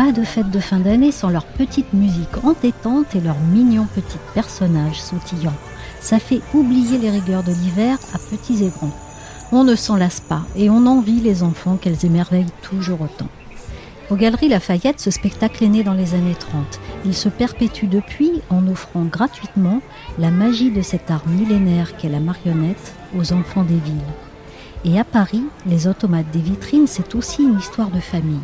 Pas de fête de fin d'année sans leur petite musique entêtante et leurs mignons petits personnages sautillants. Ça fait oublier les rigueurs de l'hiver à petits et grands. On ne s'en lasse pas et on envie les enfants qu'elles émerveillent toujours autant. Aux Galeries Lafayette, ce spectacle est né dans les années 30. Il se perpétue depuis en offrant gratuitement la magie de cet art millénaire qu'est la marionnette aux enfants des villes. Et à Paris, les automates des vitrines, c'est aussi une histoire de famille.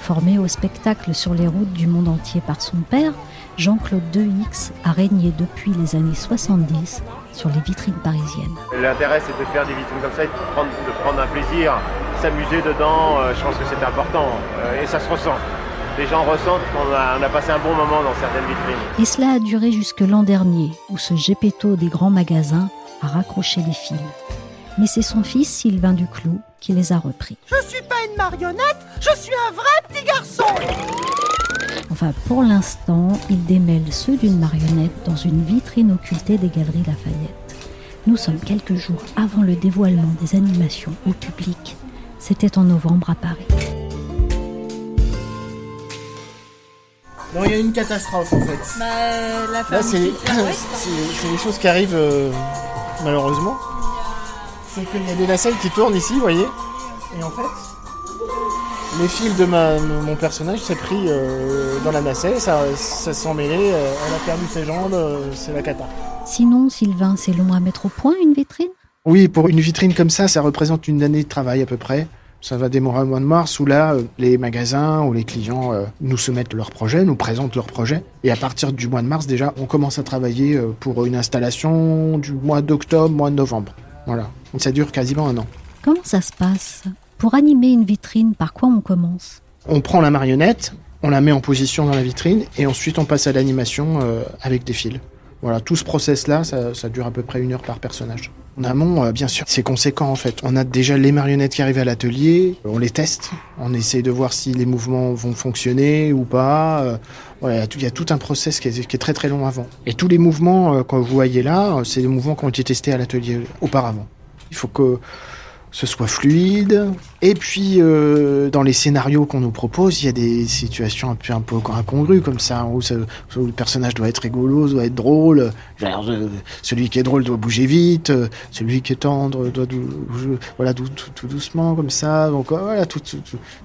Formé au spectacle sur les routes du monde entier par son père, Jean-Claude Deux-X a régné depuis les années 70 sur les vitrines parisiennes. L'intérêt, c'est de faire des vitrines comme ça et de prendre, de prendre un plaisir, s'amuser dedans. euh, je pense que c'est important euh, et ça se ressent. Les gens ressentent qu'on a, on a passé un bon moment dans certaines vitrines. Et cela a duré jusque l'an dernier, où ce gépetto des grands magasins a raccroché les fils. Mais c'est son fils Sylvain Duclos qui les a repris. Je suis pas une marionnette, je suis un vrai petit garçon Enfin, pour l'instant, il démêle ceux d'une marionnette dans une vitrine occultée des Galeries Lafayette. Nous sommes quelques jours avant le dévoilement des animations au public. C'était en novembre à Paris. Non, il y a une catastrophe en fait. Bah, la Là, c'est c'est- c'est les choses qui arrivent euh, malheureusement. C'est qu'il y a des nacelles qui tournent ici, vous voyez. Et en fait, les fils de ma, mon personnage s'est pris euh, dans la nacelle, ça, ça s'est emmêlé, euh, elle a perdu ses jambes, euh, c'est la cata. Sinon, Sylvain, c'est long à mettre au point une vitrine? Oui, pour une vitrine comme ça, ça représente une année de travail à peu près. Ça va démarrer au mois de mars où là, les magasins ou les clients nous soumettent leurs projets, nous présentent leurs projets. Et à partir du mois de mars, déjà, on commence à travailler pour une installation du mois d'octobre, mois de novembre. Voilà. Ça dure quasiment un an. Comment ça se passe Pour animer une vitrine, par quoi on commence? On prend la marionnette, on la met en position dans la vitrine et ensuite on passe à l'animation euh, avec des fils. Voilà, tout ce process-là, ça, ça dure à peu près une heure par personnage. En amont, euh, bien sûr, c'est conséquent en fait. On a déjà les marionnettes qui arrivent à l'atelier, on les teste, on essaie de voir si les mouvements vont fonctionner ou pas. Euh, voilà, il y a tout- un process qui est, qui est très très long avant. Et tous les mouvements que vous voyez là, c'est des mouvements qui ont été testés à l'atelier auparavant. Il faut que ce soit fluide. Et puis, euh, dans les scénarios qu'on nous propose, il y a des situations un peu, un peu incongrues comme ça, où, le personnage doit être rigolo, doit être drôle. Euh, celui qui est drôle doit bouger vite, euh, celui qui est tendre doit voilà, tout, doucement comme ça. Donc voilà, tout,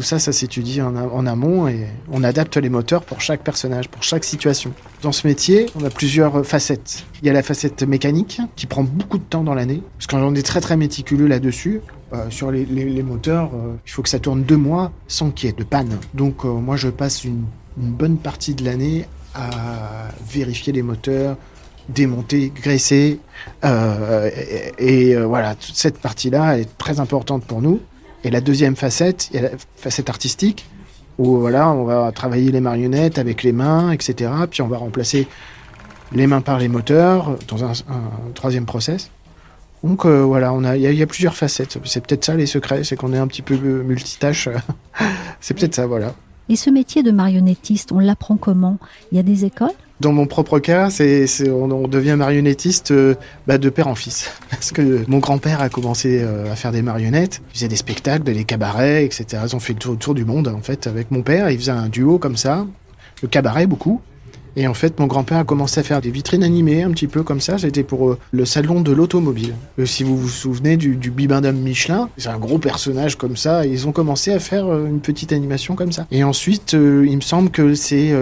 ça, ça s'étudie en amont et on adapte les moteurs pour chaque personnage, pour chaque situation. Dans ce métier, on a plusieurs facettes. Il y a la facette mécanique qui prend beaucoup de temps dans l'année, parce qu'on est très très méticuleux là-dessus. Euh, sur les, moteurs, euh, il faut que ça tourne deux mois sans qu'il y ait de panne. Donc euh, moi je passe une, bonne partie de l'année à vérifier les moteurs, démonter, graisser. et, voilà, toute cette partie-là est très importante pour nous. Et la deuxième facette, il y a la facette artistique, où voilà, on va travailler les marionnettes avec les mains, etc. Puis on va remplacer les mains par les moteurs dans un, troisième process. Donc euh, voilà, on a, il y, y a plusieurs facettes. C'est peut-être ça les secrets, c'est qu'on est un petit peu euh, multitâche. c'est peut-être ça, voilà. Et ce métier de marionnettiste, on l'apprend comment? Il y a des écoles? Dans mon propre cas, c'est, on, on devient marionnettiste euh, bah, de père en fils. Parce que mon grand-père a commencé euh, à faire des marionnettes, il faisait des spectacles, des cabarets, etc. Ils ont fait le tour, le tour du monde en fait avec mon père. Il faisait un duo comme ça, le cabaret beaucoup. Et en fait, mon grand-père a commencé à faire des vitrines animées, un petit peu comme ça. C'était pour euh, le salon de l'automobile. Euh, si vous vous souvenez du, du Bibendum Michelin, c'est un gros personnage comme ça. Ils ont commencé à faire euh, une petite animation comme ça. Et ensuite, il me semble que c'est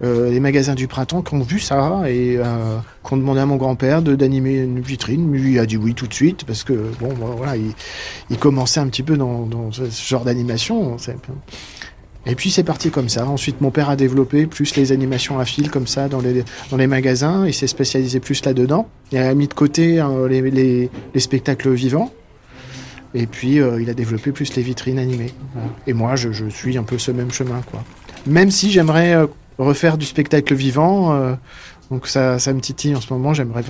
les magasins du printemps qui ont vu ça et qu'on demandé à mon grand-père d'animer une vitrine. Lui a dit oui tout de suite parce que bon, voilà, il, il commençait un petit peu dans ce genre d'animation. Et puis c'est parti comme ça. Ensuite, mon père a développé plus les animations à fil comme ça dans les, dans les magasins. Il s'est spécialisé plus là-dedans. Il a mis de côté hein, les, les, les, spectacles vivants. Et puis euh, il a développé plus les vitrines animées. Et moi, je, je, suis un peu ce même chemin, quoi. Même si j'aimerais euh, refaire du spectacle vivant. Euh, donc ça, me titille en ce moment. J'aimerais,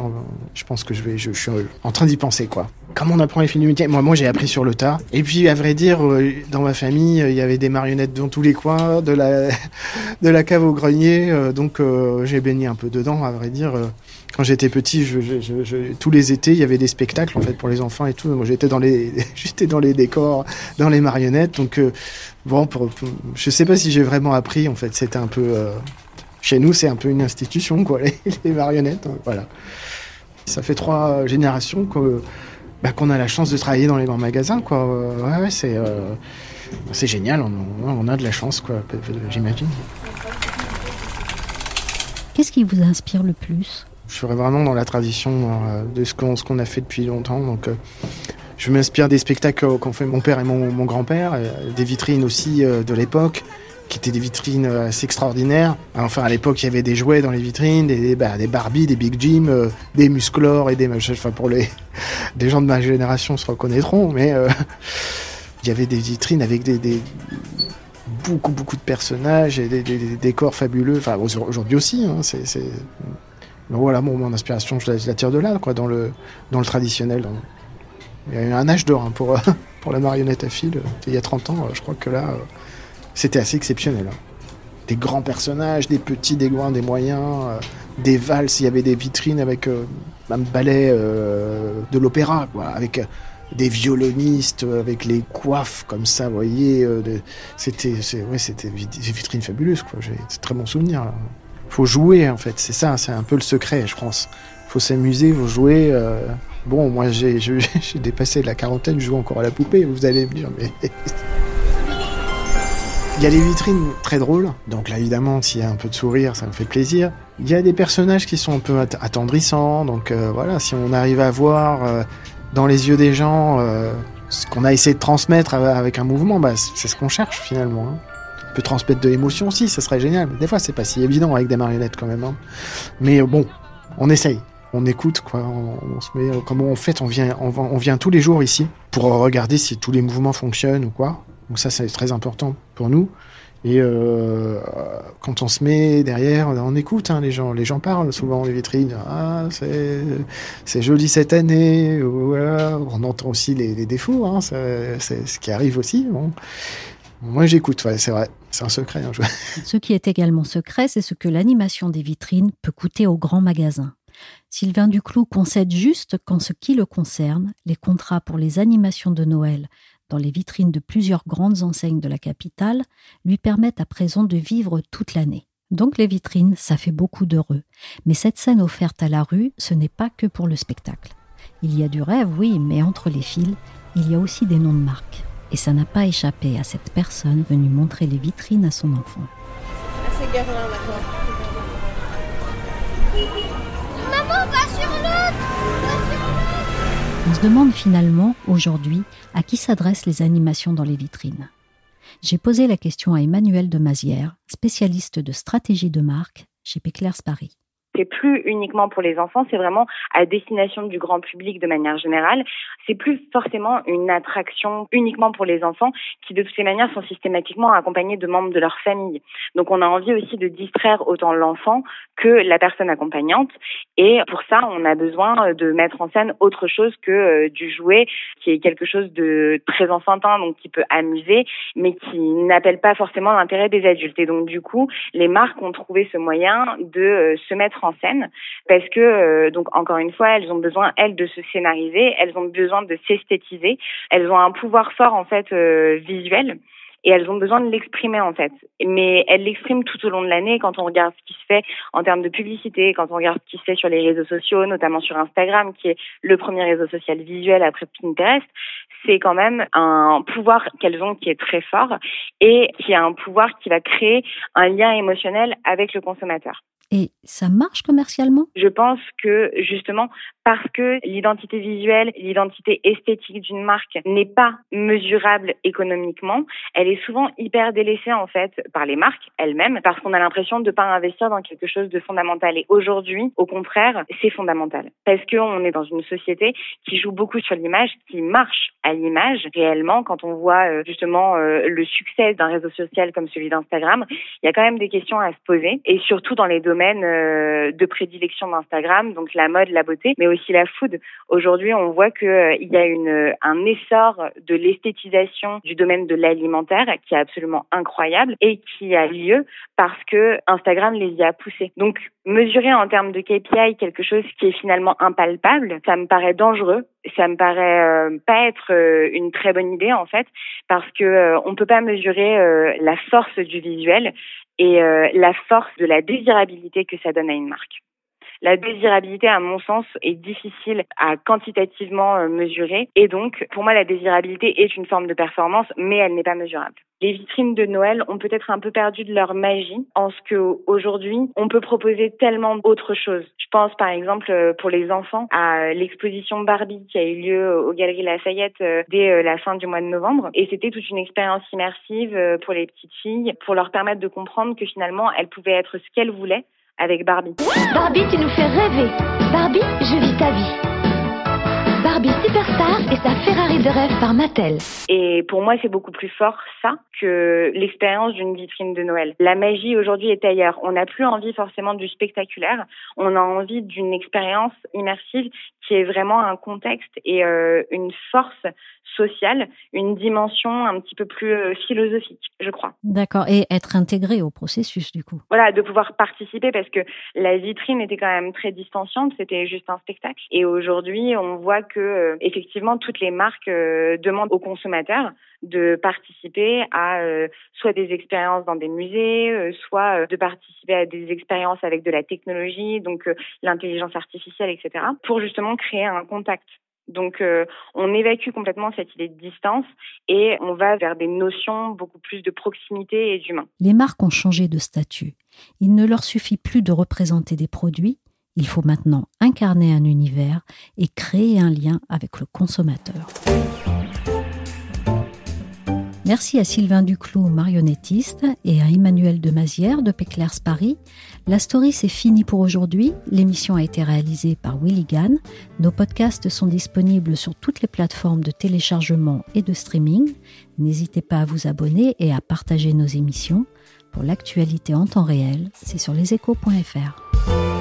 je pense que je vais, je, suis en train d'y penser quoi. Comment on apprend les films Moi, moi j'ai appris sur le tas. Et puis à vrai dire, euh, dans ma famille, il y avait des marionnettes dans tous les coins, de la, de la cave au grenier. Euh, donc euh, j'ai baigné un peu dedans, à vrai dire. Quand j'étais petit, tous les étés, il y avait des spectacles en fait pour les enfants et tout. Moi, j'étais dans les, dans les décors, dans les marionnettes. Donc bon, pour, pour, je sais pas si j'ai vraiment appris. En fait, c'était un peu chez nous, c'est un peu une institution, quoi, les, marionnettes. Hein, voilà. Ça fait trois générations que, bah, qu'on a la chance de travailler dans les grands magasins, quoi. Ouais, ouais c'est, euh, c'est génial. On, on, a de la chance, quoi, j'imagine. Qu'est-ce qui vous inspire le plus? Je serais vraiment dans la tradition euh, de ce qu'on, a fait depuis longtemps. Donc, euh, je m'inspire des spectacles qu'ont fait mon père et mon, mon grand-père, des vitrines aussi de l'époque qui étaient des vitrines euh, assez extraordinaires. Enfin, à l'époque, il y avait des jouets dans les vitrines, des, bah, des Barbie, des Big Jim, euh, des Musclor et des... Enfin, pour les, des gens de ma génération se reconnaîtront, mais euh, il y avait des vitrines avec des, beaucoup, beaucoup de personnages et des, décors fabuleux. Enfin, aujourd'hui aussi, hein, c'est... Donc voilà, mon inspiration, je la, je la, tire de là, quoi, dans le, dans le traditionnel. Il y a eu un âge d'or hein, pour, pour la marionnette à fil. Il y a 30 ans, je crois que là c'était assez exceptionnel. Hein. Des grands personnages, des petits, des loin, des moyens, euh, des valses, il y avait des vitrines avec euh, un ballet euh, de l'opéra, avec euh, des violonistes, avec les coiffes comme ça, vous voyez. c'était ouais, des vitrines fabuleuses, quoi. J'ai très bons souvenirs. Là. Faut jouer, en fait, c'est ça, c'est un peu le secret, je pense. Faut s'amuser, faut jouer. Bon, moi, j'ai dépassé la quarantaine, je joue encore à la poupée, vous allez me dire, mais. Il y a les vitrines très drôles, donc là évidemment s'il y a un peu de sourire, ça me fait plaisir. Il y a des personnages qui sont un peu attendrissants, donc euh, voilà, si on arrive à voir euh, dans les yeux des gens euh, ce qu'on a essayé de transmettre avec un mouvement, bah, c'est ce qu'on cherche finalement. Hein. On peut transmettre de l'émotion aussi, ça serait génial. Des fois c'est pas si évident avec des marionnettes quand même. Hein. Mais bon, on essaye on écoute quoi on, on, se met comment on fait on vient on, vient tous les jours ici pour regarder si tous les mouvements fonctionnent ou quoi donc ça, c'est très important pour nous. Et euh, quand on se met derrière, on écoute hein, les gens. Les gens parlent souvent les vitrines. Ah, c'est joli cette année. On entend aussi les, défauts. Hein, c'est ce qui arrive aussi. Moi, j'écoute. C'est vrai. C'est un secret. Hein. Ce qui est également secret, c'est ce que l'animation des vitrines peut coûter aux grands magasins. Sylvain Duclou concède juste qu'en ce qui le concerne, les contrats pour les animations de Noël dans les vitrines de plusieurs grandes enseignes de la capitale, lui permettent à présent de vivre toute l'année. Donc les vitrines, ça fait beaucoup d'heureux. Mais cette scène offerte à la rue, ce n'est pas que pour le spectacle. Il y a du rêve, oui, mais entre les fils, il y a aussi des noms de marques. Et ça n'a pas échappé à cette personne venue montrer les vitrines à son enfant. Maman, va sur l'autre on se demande finalement, aujourd'hui, à qui s'adressent les animations dans les vitrines. J'ai posé la question à Emmanuel de Mazière, spécialiste de stratégie de marque chez Péclairs Paris c'est plus uniquement pour les enfants, c'est vraiment à destination du grand public de manière générale. C'est plus forcément une attraction uniquement pour les enfants qui de toutes les manières sont systématiquement accompagnés de membres de leur famille. Donc on a envie aussi de distraire autant l'enfant que la personne accompagnante et pour ça on a besoin de mettre en scène autre chose que euh, du jouet qui est quelque chose de très enfantin donc qui peut amuser mais qui n'appelle pas forcément l'intérêt des adultes. Et donc du coup les marques ont trouvé ce moyen de euh, se mettre en scène parce que euh, donc encore une fois elles ont besoin elles de se scénariser, elles ont besoin de s'esthétiser, elles ont un pouvoir fort en fait euh, visuel et elles ont besoin de l'exprimer en fait. Mais elles l'expriment tout au long de l'année quand on regarde ce qui se fait en termes de publicité, quand on regarde ce qui se fait sur les réseaux sociaux, notamment sur Instagram, qui est le premier réseau social visuel après Pinterest. C'est quand même un pouvoir qu'elles ont qui est très fort et qui a un pouvoir qui va créer un lien émotionnel avec le consommateur. Et ça marche commercialement? Je pense que justement parce que l'identité visuelle, l'identité esthétique d'une marque n'est pas mesurable économiquement, elle est souvent hyper délaissée en fait par les marques elles-mêmes parce qu'on a l'impression de ne pas investir dans quelque chose de fondamental. Et aujourd'hui, au contraire, c'est fondamental parce qu'on est dans une société qui joue beaucoup sur l'image, qui marche à l'image réellement. Quand on voit euh, justement euh, le succès d'un réseau social comme celui d'Instagram, il y a quand même des questions à se poser et surtout dans les domaines euh, de prédilection d'Instagram, donc la mode, la beauté, mais la food. Aujourd'hui, on voit qu'il euh, y a une, un essor de l'esthétisation du domaine de l'alimentaire qui est absolument incroyable et qui a lieu parce que Instagram les y a poussés. Donc, mesurer en termes de KPI quelque chose qui est finalement impalpable, ça me paraît dangereux. Ça me paraît euh, pas être euh, une très bonne idée en fait, parce que on peut pas mesurer la force du visuel et la force de la désirabilité que ça donne à une marque. La désirabilité, à mon sens, est difficile à quantitativement euh, mesurer. Et donc, pour moi, la désirabilité est une forme de performance, mais elle n'est pas mesurable. Les vitrines de Noël ont peut-être un peu perdu de leur magie en ce que aujourd'hui, on peut proposer tellement d'autres choses. Je pense par exemple euh, pour les enfants à l'exposition Barbie qui a eu lieu aux Galeries Lafayette euh, dès la fin du mois de novembre et c'était toute une expérience immersive pour les petites filles pour leur permettre de comprendre que finalement elles pouvaient être ce qu'elles voulaient avec Barbie. Barbie, tu nous fais rêver. Barbie, je vis ta vie. Barbie Superstar et sa Ferrari de rêve par Mattel. Et pour moi, c'est beaucoup plus fort ça que l'expérience d'une vitrine de Noël. La magie aujourd'hui est ailleurs. On n'a plus envie forcément du spectaculaire. On a envie d'une expérience immersive qui est vraiment un contexte et euh, une force sociale, une dimension un petit peu plus euh, philosophique, je crois. D'accord. Et être intégré au processus, du coup. Voilà, de pouvoir participer parce que la vitrine était quand même très distanciante. C'était juste un spectacle. Et aujourd'hui, on voit que euh, effectivement toutes les marques euh, demandent aux consommateurs de participer à euh, soit des expériences dans des musées, soit de participer à des expériences avec de la technologie, donc l'intelligence artificielle, etc., pour justement créer un contact. Donc, on évacue complètement cette idée de distance et on va vers des notions beaucoup plus de proximité et d'humain. Les marques ont changé de statut. Il ne leur suffit plus de représenter des produits, il faut maintenant incarner un univers et créer un lien avec le consommateur. Merci à Sylvain Duclos, marionnettiste, et à Emmanuel de Mazière de Péclers Paris. La story, c'est fini pour aujourd'hui. L'émission a été réalisée par Willy Gann. Nos podcasts sont disponibles sur toutes les plateformes de téléchargement et de streaming. N'hésitez pas à vous abonner et à partager nos émissions. Pour l'actualité en temps réel, c'est sur leséchos.fr.